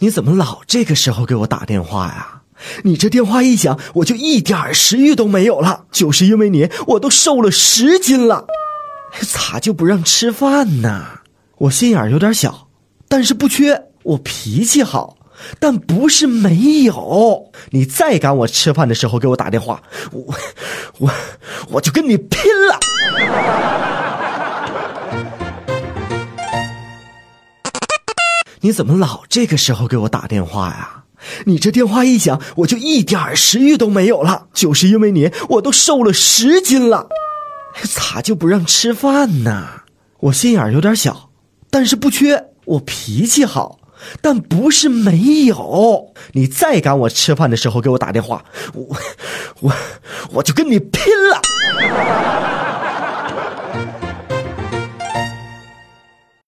你怎么老这个时候给我打电话呀？你这电话一响，我就一点食欲都没有了，就是因为你，我都瘦了十斤了。咋就不让吃饭呢？我心眼有点小，但是不缺。我脾气好，但不是没有。你再赶我吃饭的时候给我打电话，我我我就跟你拼你怎么老这个时候给我打电话呀？你这电话一响，我就一点食欲都没有了，就是因为你，我都瘦了十斤了。咋就不让吃饭呢？我心眼有点小，但是不缺。我脾气好，但不是没有。你再赶我吃饭的时候给我打电话，我我我就跟你拼了！